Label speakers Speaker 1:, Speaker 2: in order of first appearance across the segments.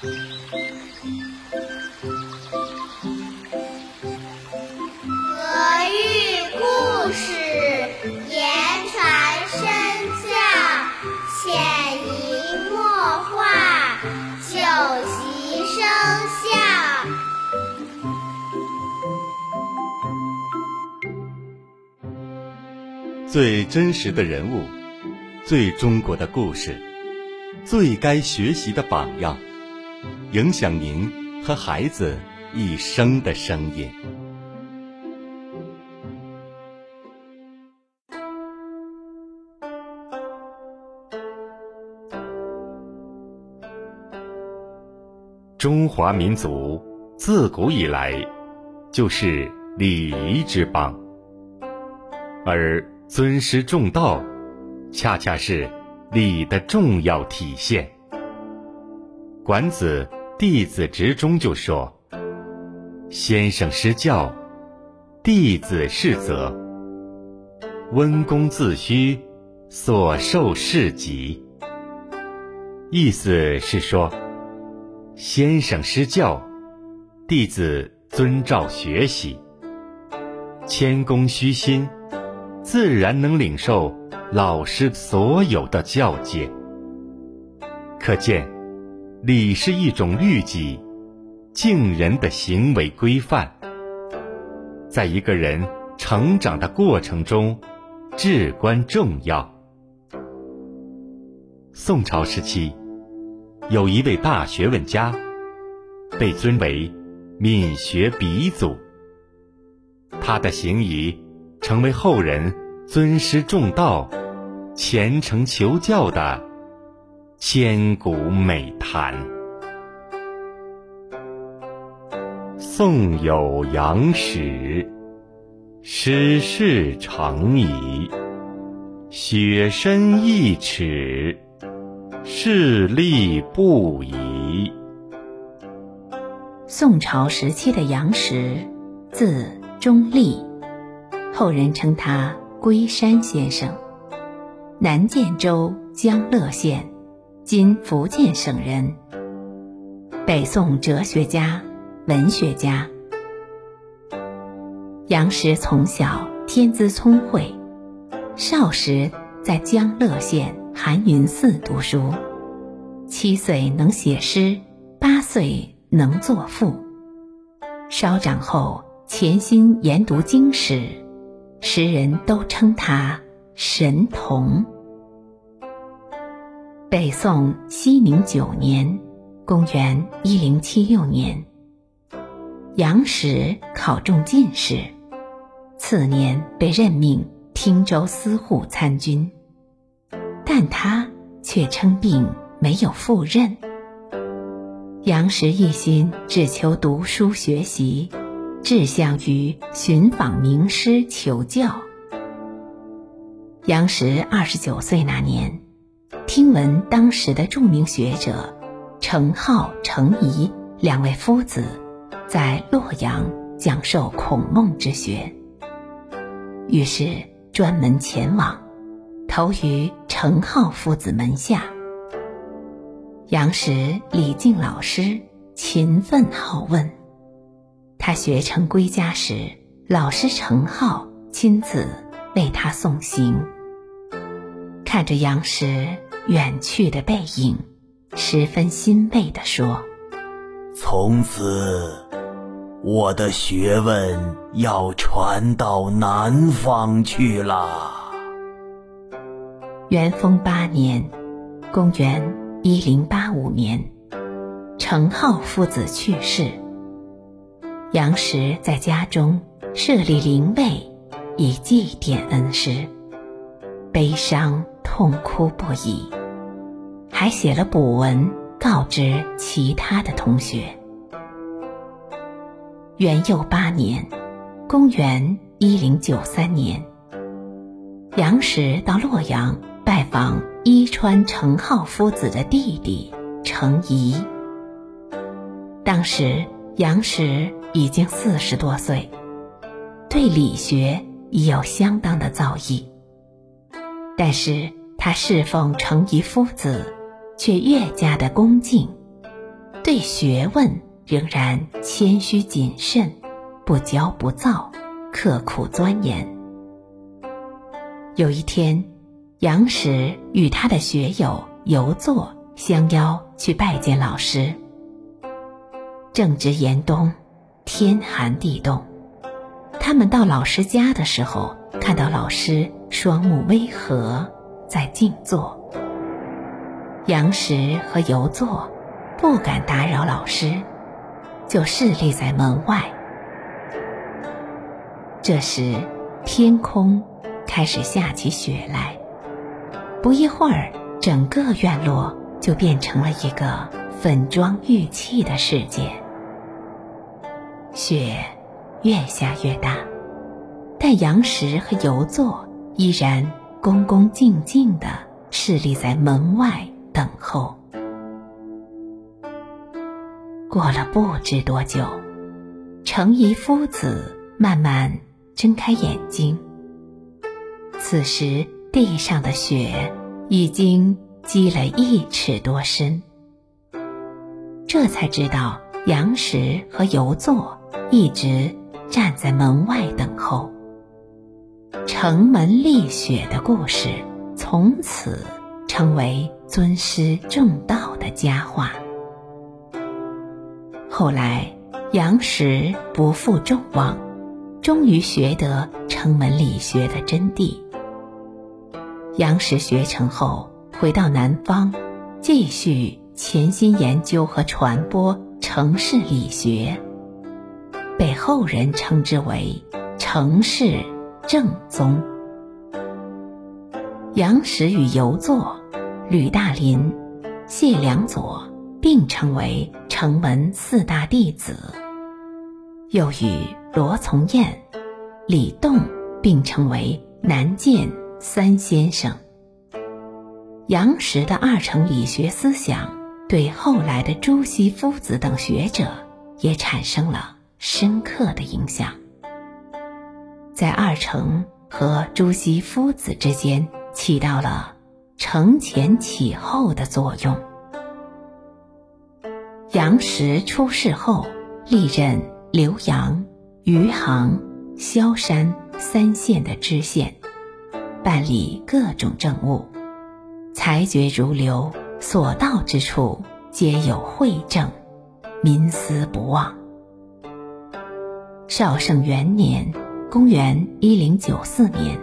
Speaker 1: 德育故事，言传身教，潜移默化，久习生效。
Speaker 2: 最真实的人物，最中国的故事，最该学习的榜样。影响您和孩子一生的声音。
Speaker 3: 中华民族自古以来就是礼仪之邦，而尊师重道，恰恰是礼的重要体现。管子《弟子执》中就说：“先生施教，弟子是则。温公自虚，所受是己。”意思是说。先生施教，弟子遵照学习，谦恭虚心，自然能领受老师所有的教诫。可见，礼是一种律己、敬人的行为规范，在一个人成长的过程中至关重要。宋朝时期。有一位大学问家，被尊为闽学鼻祖。他的行仪成为后人尊师重道、虔诚求教的千古美谈。宋有杨史，师事成矣，雪深一尺。势力不移。
Speaker 4: 宋朝时期的杨时，字中立，后人称他龟山先生，南建州江乐县（今福建省）人，北宋哲学家、文学家。杨时从小天资聪慧，少时在江乐县。寒云寺读书，七岁能写诗，八岁能作赋。稍长后潜心研读经史，时人都称他神童。北宋熙宁九年（公元一零七六年），杨时考中进士，次年被任命汀州司户参军。但他却称病没有赴任。杨时一心只求读书学习，志向于寻访名师求教。杨时二十九岁那年，听闻当时的著名学者程颢、程颐两位夫子在洛阳讲授孔孟之学，于是专门前往。投于程颢夫子门下。杨时礼敬老师，勤奋好问。他学成归家时，老师程颢亲自为他送行。看着杨时远去的背影，十分欣慰地说：“
Speaker 5: 从此，我的学问要传到南方去了。”
Speaker 4: 元丰八年，公元一零八五年，程颢父子去世。杨时在家中设立灵位，以祭奠恩师，悲伤痛哭不已，还写了补文告知其他的同学。元佑八年，公元一零九三年，杨时到洛阳。拜访伊川程颢夫子的弟弟程颐。当时杨时已经四十多岁，对理学已有相当的造诣。但是他侍奉程颐夫子，却越加的恭敬，对学问仍然谦虚谨慎，不骄不躁，刻苦钻研。有一天，杨时与他的学友游作相邀去拜见老师。正值严冬，天寒地冻。他们到老师家的时候，看到老师双目微合，在静坐。杨时和游作不敢打扰老师，就侍立在门外。这时，天空开始下起雪来。不一会儿，整个院落就变成了一个粉妆玉砌的世界。雪越下越大，但杨时和游作依然恭恭敬敬地侍立在门外等候。过了不知多久，程颐夫子慢慢睁开眼睛。此时地上的雪已经积了一尺多深，这才知道杨时和游作一直站在门外等候。城门立雪的故事从此成为尊师重道的佳话。后来，杨时不负众望，终于学得城门理学的真谛。杨时学成后，回到南方，继续潜心研究和传播程氏理学，被后人称之为程氏正宗。杨时与游作、吕大林、谢良佐并称为城门四大弟子，又与罗从彦、李栋并称为南剑三先生。杨时的二程理学思想，对后来的朱熹夫子等学者也产生了深刻的影响。在二程和朱熹夫子之间，起到了承前启后的作用。杨时出世后，历任浏阳、余杭、萧山三县的知县，办理各种政务，裁决如流，所到之处皆有惠政，民思不忘。绍圣元年（公元一零九四年），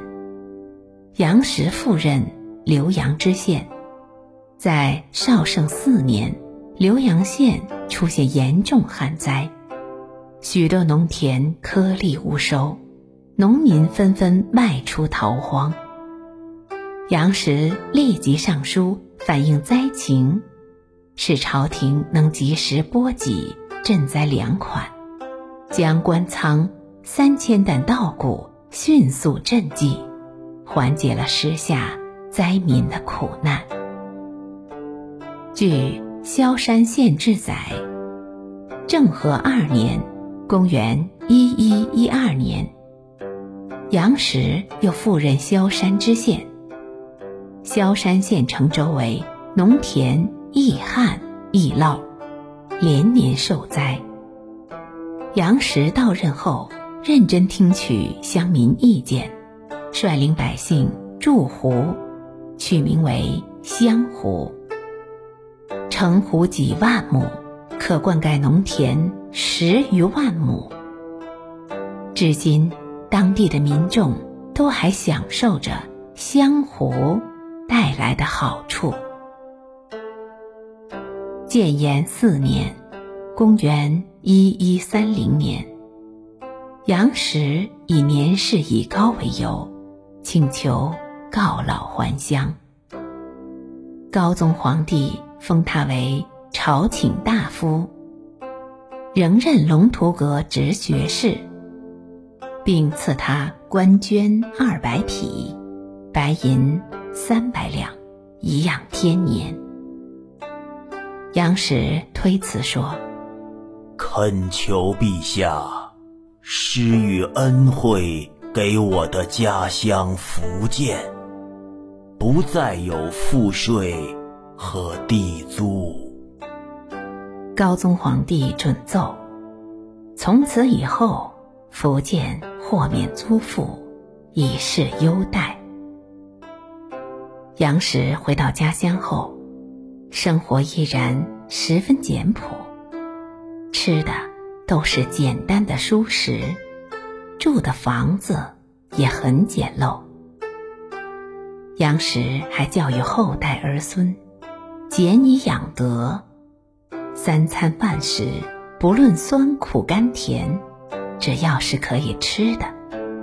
Speaker 4: 杨时赴任浏阳知县，在绍圣四年。浏阳县出现严重旱灾，许多农田颗粒无收，农民纷纷外出逃荒。杨时立即上书反映灾情，使朝廷能及时拨给赈灾粮款，将官仓三千担稻谷迅速赈济，缓解了时下灾民的苦难。据。萧山县志载，政和二年（公元一一一二年），杨时又赴任萧山知县。萧山县城周围农田易旱易涝，连年受灾。杨时到任后，认真听取乡民意见，率领百姓筑湖，取名为湘湖。城湖几万亩，可灌溉农田十余万亩。至今，当地的民众都还享受着湘湖带来的好处。建炎四年（公元一一三零年），杨时以年事已高为由，请求告老还乡。高宗皇帝。封他为朝请大夫，仍任龙图阁直学士，并赐他官绢二百匹，白银三百两，颐养天年。杨时推辞说：“
Speaker 5: 恳求陛下施予恩惠给我的家乡福建，不再有赋税。”和地租。
Speaker 4: 高宗皇帝准奏，从此以后，福建豁免租赋，以示优待。杨时回到家乡后，生活依然十分简朴，吃的都是简单的蔬食，住的房子也很简陋。杨时还教育后代儿孙，俭以养德，三餐饭食不论酸苦甘甜，只要是可以吃的，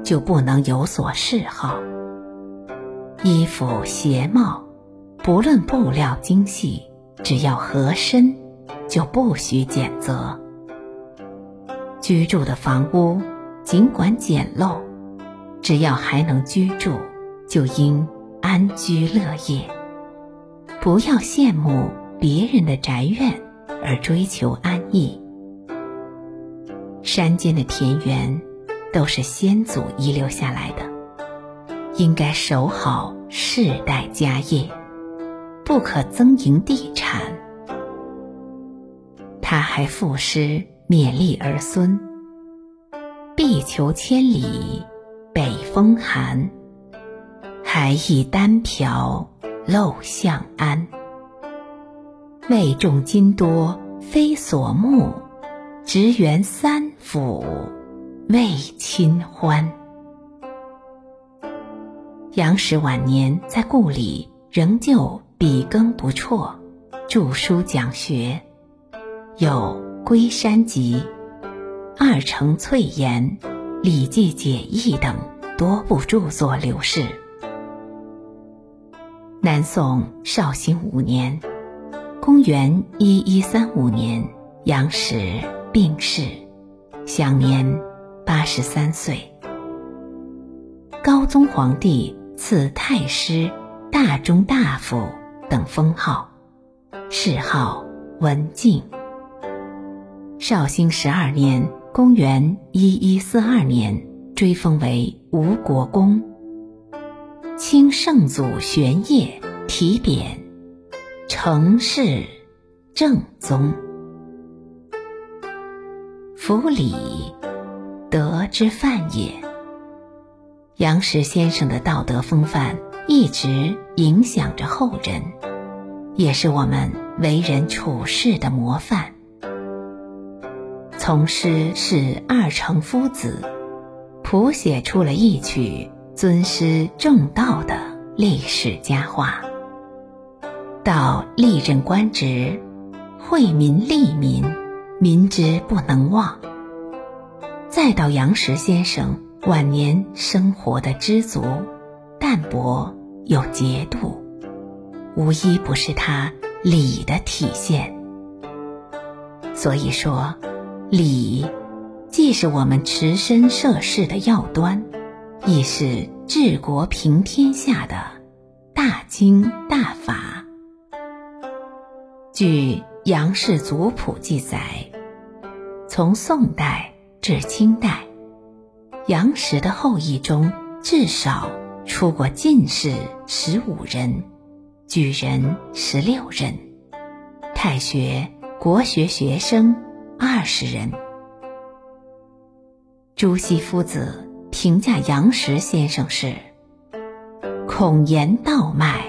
Speaker 4: 就不能有所嗜好。衣服鞋帽，不论布料精细，只要合身，就不许拣择。居住的房屋尽管简陋，只要还能居住，就应。安居乐业，不要羡慕别人的宅院而追求安逸。山间的田园都是先祖遗留下来的，应该守好世代家业，不可增营地产。他还赋诗勉励儿孙：“地球千里，北风寒。”还以单瓢陋巷安，位重金多非所慕，职员三府为亲欢。杨时晚年在故里仍旧笔耕不辍，著书讲学，有《龟山集》《二程粹言》《礼记解义》等多部著作流世。南宋绍兴五年，公元一一三五年，杨时病逝，享年八十三岁。高宗皇帝赐太师、大中大夫等封号，谥号文静。绍兴十二年，公元一一四二年，追封为吴国公。清圣祖玄烨题匾，成世正宗。夫礼，德之范也。杨时先生的道德风范一直影响着后人，也是我们为人处事的模范。从师是二程夫子，谱写出了一曲。尊师重道的历史佳话，到历任官职，惠民利民，民之不能忘；再到杨时先生晚年生活的知足、淡泊有节度，无一不是他礼的体现。所以说，礼既是我们持身涉世的要端。亦是治国平天下的大经大法。据杨氏族谱记载，从宋代至清代，杨时的后裔中至少出过进士十五人，举人十六人，太学、国学学生二十人。朱熹夫子。评价杨时先生是：孔颜道脉，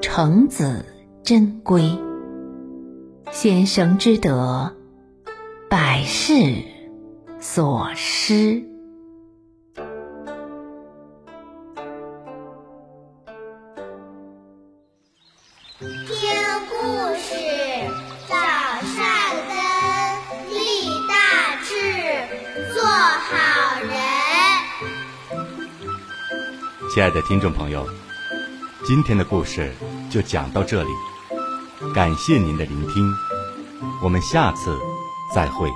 Speaker 4: 程子真规。先生之德，百世所失。
Speaker 2: 亲爱的听众朋友，今天的故事就讲到这里，感谢您的聆听，我们下次再会。